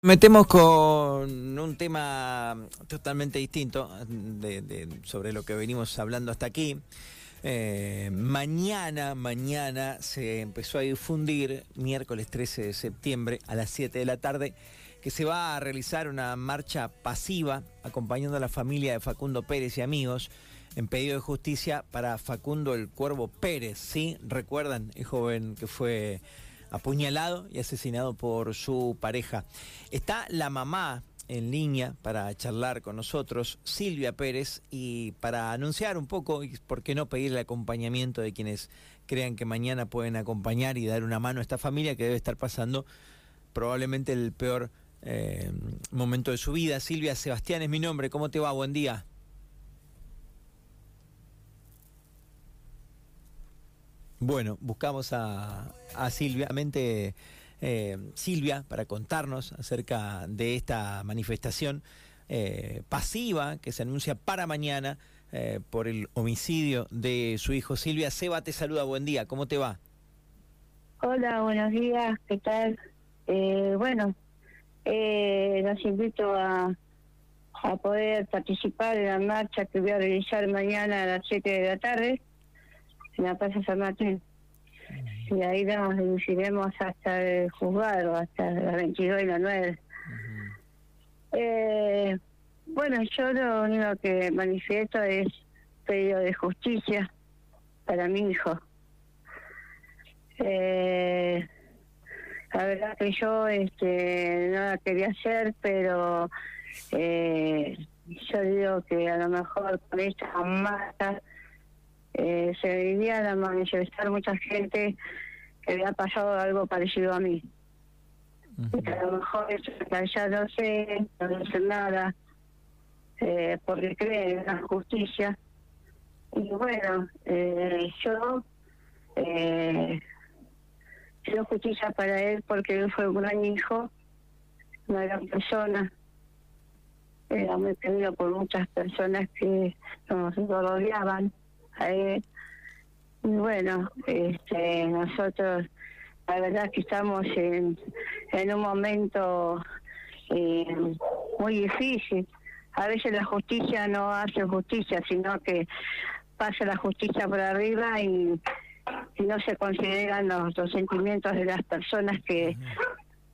Metemos con un tema totalmente distinto de, sobre lo que venimos hablando hasta aquí. Eh, mañana, mañana se empezó a difundir, miércoles 13 de septiembre a las 7 de la tarde, que se va a realizar una marcha pasiva acompañando a la familia de Facundo Pérez y amigos en pedido de justicia para Facundo el Cuervo Pérez, ¿sí? ¿Recuerdan? El joven que fue apuñalado y asesinado por su pareja. Está la mamá en línea para charlar con nosotros, Silvia Pérez, y para anunciar un poco, y por qué no pedir el acompañamiento de quienes crean que mañana pueden acompañar y dar una mano a esta familia que debe estar pasando probablemente el peor eh, momento de su vida. Silvia Sebastián es mi nombre, ¿cómo te va? Buen día. Bueno, buscamos a, a Silvia, mente, eh, Silvia para contarnos acerca de esta manifestación eh, pasiva que se anuncia para mañana eh, por el homicidio de su hijo. Silvia Seba te saluda, buen día, ¿cómo te va? Hola, buenos días, ¿qué tal? Eh, bueno, eh, los invito a, a poder participar en la marcha que voy a realizar mañana a las 7 de la tarde en la Plaza San Martín. Y ahí nos dirigiremos hasta el juzgado, hasta las 22 y las 9. Eh, bueno, yo lo único que manifiesto es pedido de justicia para mi hijo. Eh, la verdad que yo este, no la quería hacer, pero eh, yo digo que a lo mejor con esta masa eh, se irían a manifestar mucha gente que le ha pasado algo parecido a mí. Que a lo mejor eso ya no sé, no sé nada, eh, porque creen en la justicia. Y bueno, eh, yo eh, pido justicia para él porque él fue un gran hijo, una gran persona. Era muy querido por muchas personas que nos rodeaban a él. Y bueno, este, nosotros la verdad que estamos en, en un momento eh, muy difícil. A veces la justicia no hace justicia, sino que pasa la justicia por arriba y, no se consideran los, los sentimientos de las personas que,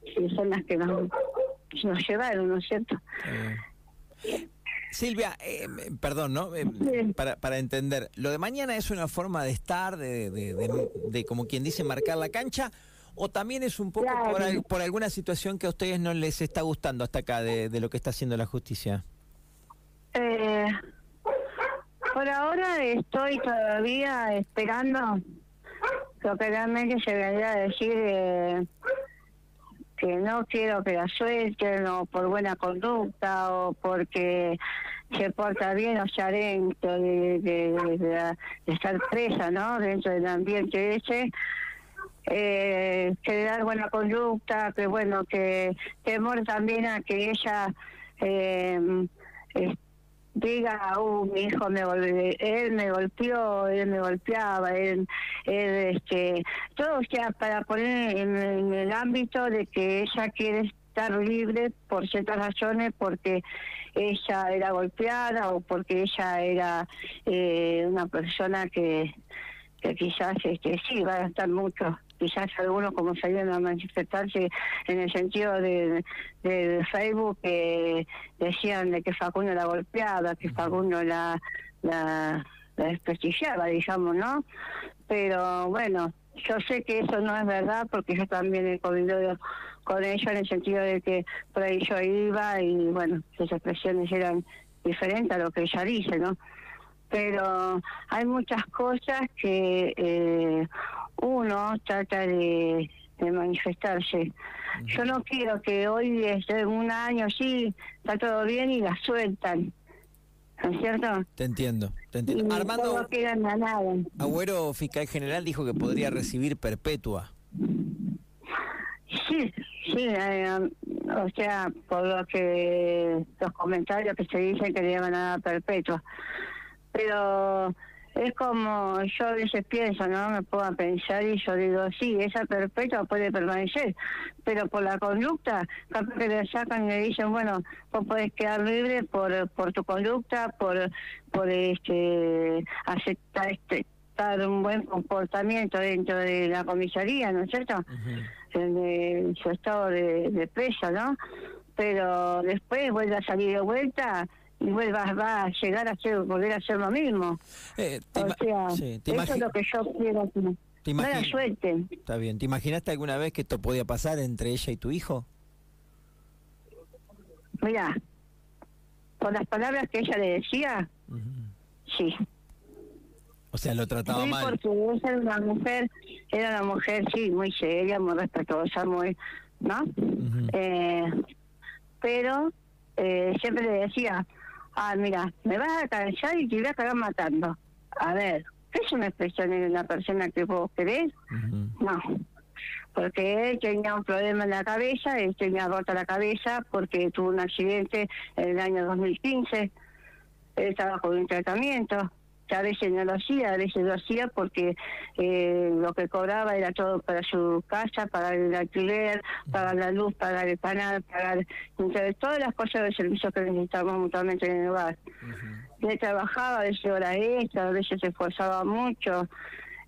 que son las que nos, nos llevaron, ¿no es cierto? Eh, Silvia, eh, perdón, ¿no? Eh, para, para entender, ¿lo de mañana es una forma de estar, de, de, de, de como quien dice, marcar la cancha? ¿O también es un poco Claro. por, al- por alguna situación que a ustedes no les está gustando hasta acá de, de lo que está haciendo la justicia? Eh, por ahora estoy todavía esperando lo que realmente se vendría a decir eh, que no quiero que la suelten o por buena conducta o porque se porta bien o sea dentro de, de- estar presa, ¿no? Dentro del ambiente ese. Eh, que dar buena conducta, que bueno, que temor también a que ella eh, diga, uh, mi hijo me golpe- él me golpeó, él me golpeaba, él, él este, todo o sea para poner en, en el ámbito de que ella quiere estar libre por ciertas razones, porque ella era golpeada o porque ella era eh, una persona que, que quizás este sí va a gastar mucho quizás algunos como salieron a manifestarse en el sentido de, de Facebook que decían de que Facundo la golpeaba, que Facundo la, la, la desprestigiaba, digamos, ¿no? Pero bueno, yo sé que eso no es verdad porque yo también he convivido con ellos en el sentido de que por ahí yo iba y bueno, sus expresiones eran diferentes a lo que ella dice, ¿no? Pero hay muchas cosas que eh, uno trata de, de manifestarse. Yo no quiero que hoy, este, un año, sí, está todo bien y la sueltan. ¿No es cierto? Te entiendo, te Y entiendo. Armando queda en la nada. Agüero, fiscal general, dijo que podría recibir perpetua. Sí, sí, eh, o sea, por lo que los comentarios que se dicen que le van a dar perpetua. Pero es como yo a veces pienso, ¿no? Me puedo pensar y yo digo, sí, esa perpetua puede permanecer, pero por la conducta, capaz que le sacan y le dicen, bueno, vos podés quedar libre por, por tu conducta, por, por este aceptar este un buen comportamiento dentro de la comisaría, ¿no es cierto? En su estado de, de presa, ¿no? Pero después vuelve a salir de vuelta y vuelva va a llegar a ser, volver a ser lo mismo. Eh, o sea, eso es lo que yo quiero. Buena suerte. Está bien. ¿Te imaginaste alguna vez que esto podía pasar entre ella y tu hijo? Mira, con las palabras que ella le decía, sí. O sea, lo trataba sí, mal. porque era una mujer, era una mujer, sí, muy seria, muy respetuosa, muy, ¿no? eh, pero eh, siempre le decía, ah, mira, me vas a cansar y te voy a acabar matando. A ver, ¿qué es una expresión de una persona que vos querés? No, porque él tenía un problema en la cabeza, él tenía rota la cabeza porque tuvo un accidente en el año 2015, él estaba con un tratamiento a veces no lo hacía, a veces lo hacía porque eh, lo que cobraba era todo para su casa, pagar el alquiler, pagar la luz, pagar el canal, pagar todas las cosas de servicio que necesitamos mutuamente en el hogar. Él trabajaba, a veces hora extra, a veces se esforzaba mucho.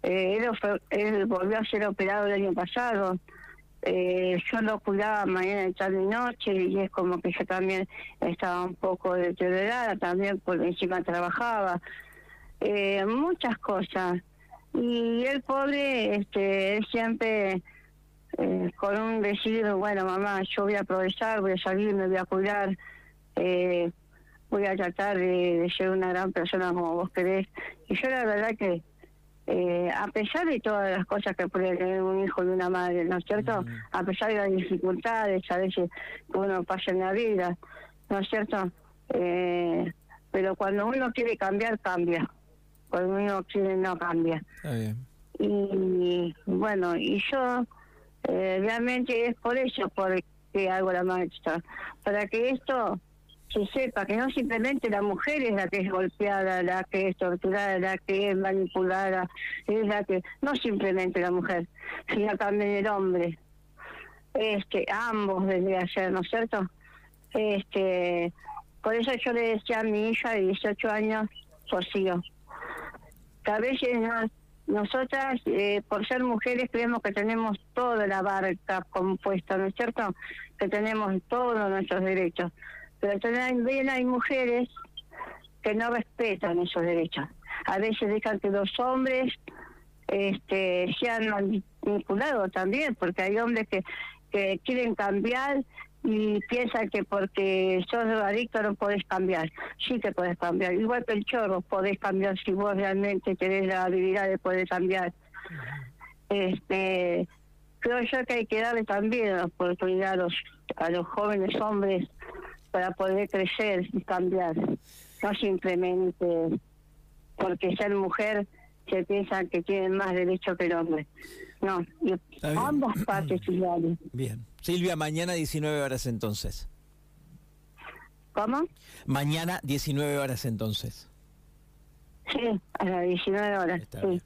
Eh, él, él volvió a ser operado el año pasado. Eh, yo lo cuidaba mañana, tarde y noche y es como que yo también estaba un poco deteriorada, también por encima trabajaba eh, muchas cosas. Y el pobre, este, siempre eh, con un decir, bueno, mamá, yo voy a aprovechar, voy a salir, me voy a cuidar, eh, voy a tratar de, ser una gran persona como vos querés. Y yo la verdad que, eh, a pesar de todas las cosas que puede tener un hijo y una madre, ¿no es cierto? A pesar de las dificultades a veces que uno pasa en la vida, ¿no es cierto? Eh, pero cuando uno quiere cambiar, cambia cuando uno quiere no cambia. Y bueno, y yo eh, realmente es por eso por que hago la maestra, para que esto se sepa que no simplemente la mujer es la que es golpeada, la que es torturada, la que es manipulada, es la que, no simplemente la mujer, sino también el hombre. Este, ambos deberían ser, ¿no es cierto? Este, por eso yo le decía a mi hija de 18 años, Rocío, a veces nosotras, eh, por ser mujeres, creemos que tenemos toda la barca compuesta, ¿no es cierto? Que tenemos todos nuestros derechos. Pero también hay mujeres que no respetan esos derechos. A veces dejan que los hombres este, sean manipulados también, porque hay hombres que, que quieren cambiar y piensa que porque sos adicto no podés cambiar. Sí que podés cambiar. Igual que el chorro, podés cambiar si vos realmente tenés la habilidad de poder cambiar. Este, creo yo que hay que darle también la oportunidad a los, a los jóvenes hombres para poder crecer y cambiar. No simplemente porque ser mujer se piensan que tienen más derecho que el hombre. No, ambas partes iguales. Bien. Silvia, mañana 19 horas entonces. ¿Cómo? Mañana 19 horas entonces. Sí, a las 19 horas. sí.